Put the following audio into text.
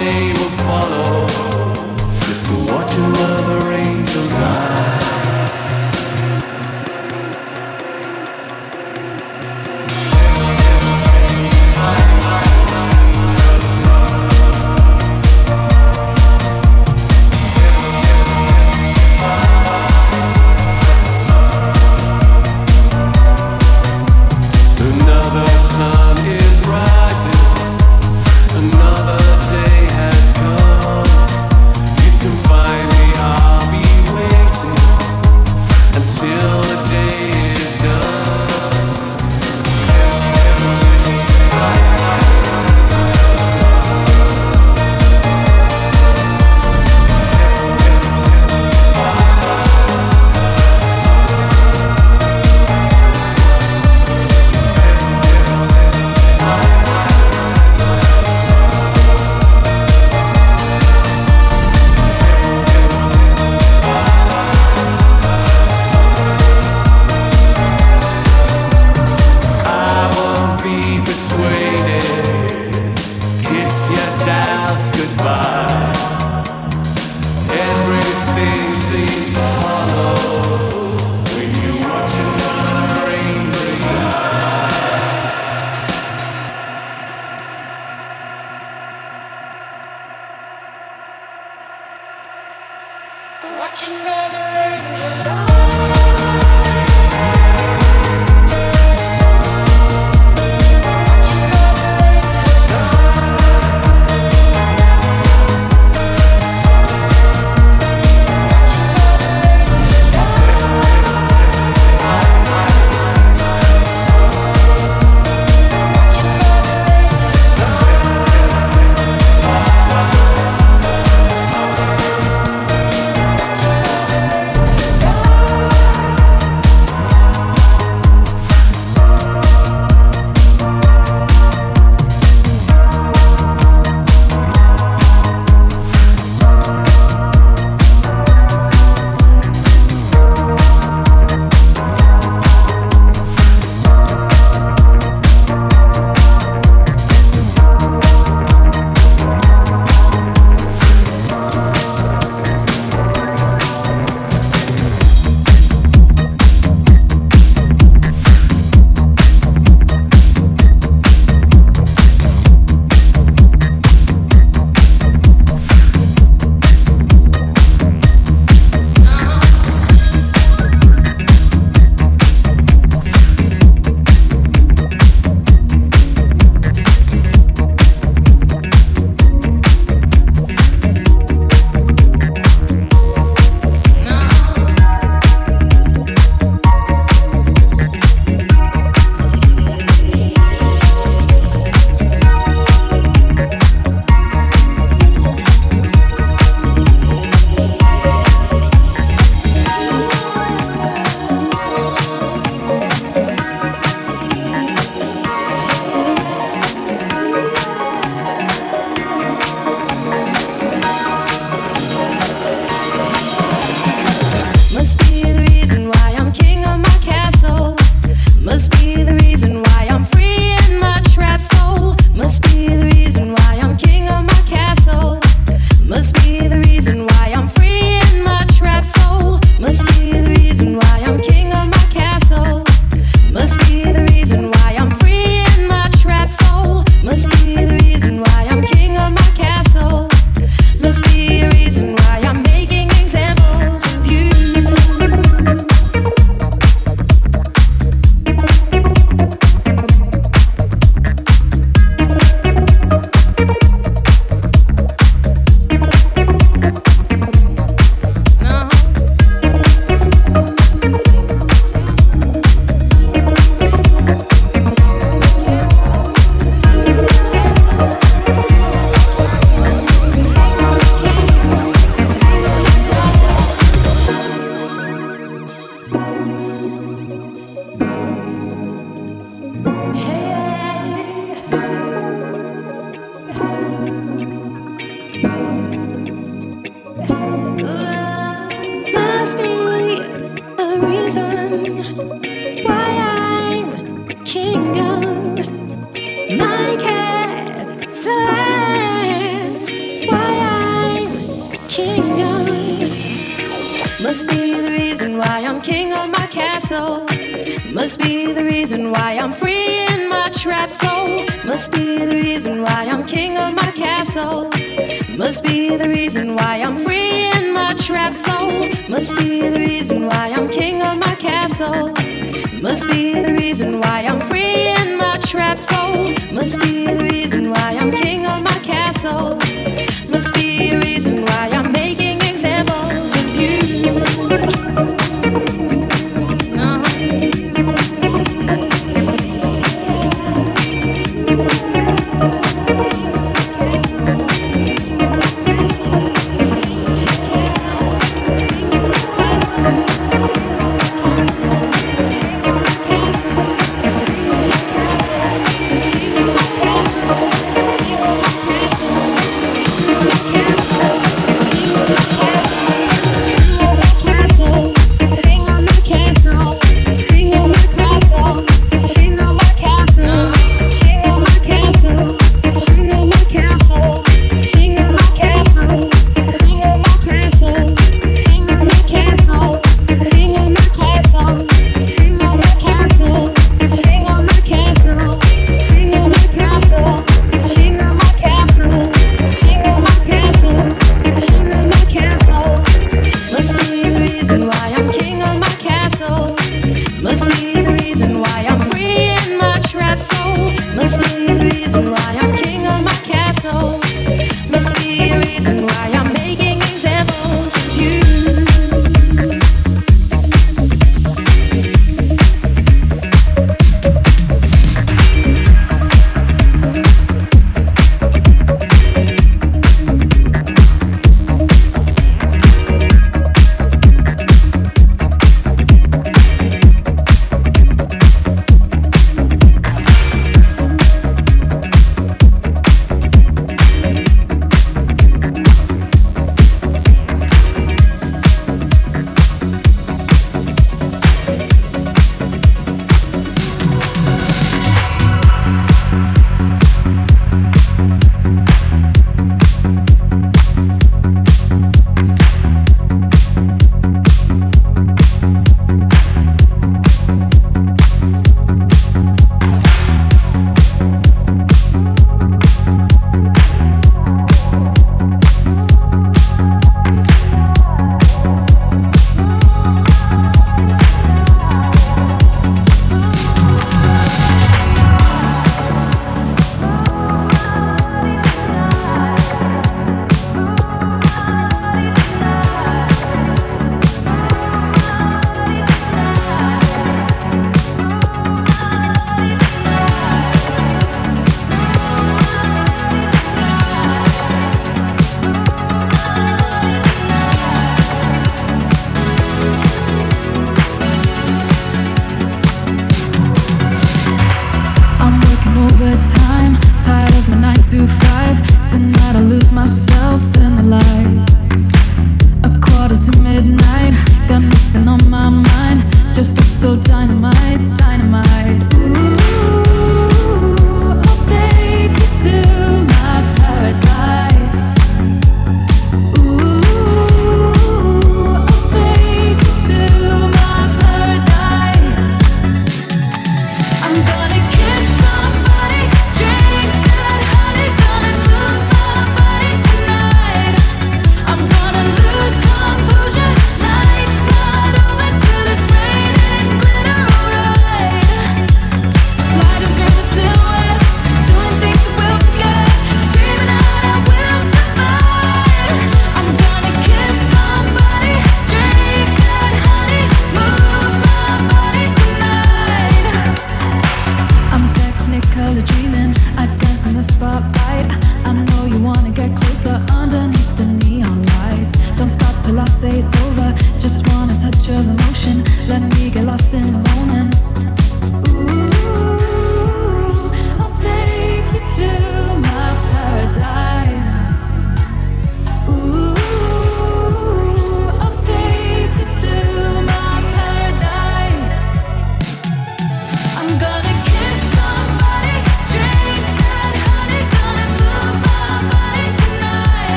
they will follow.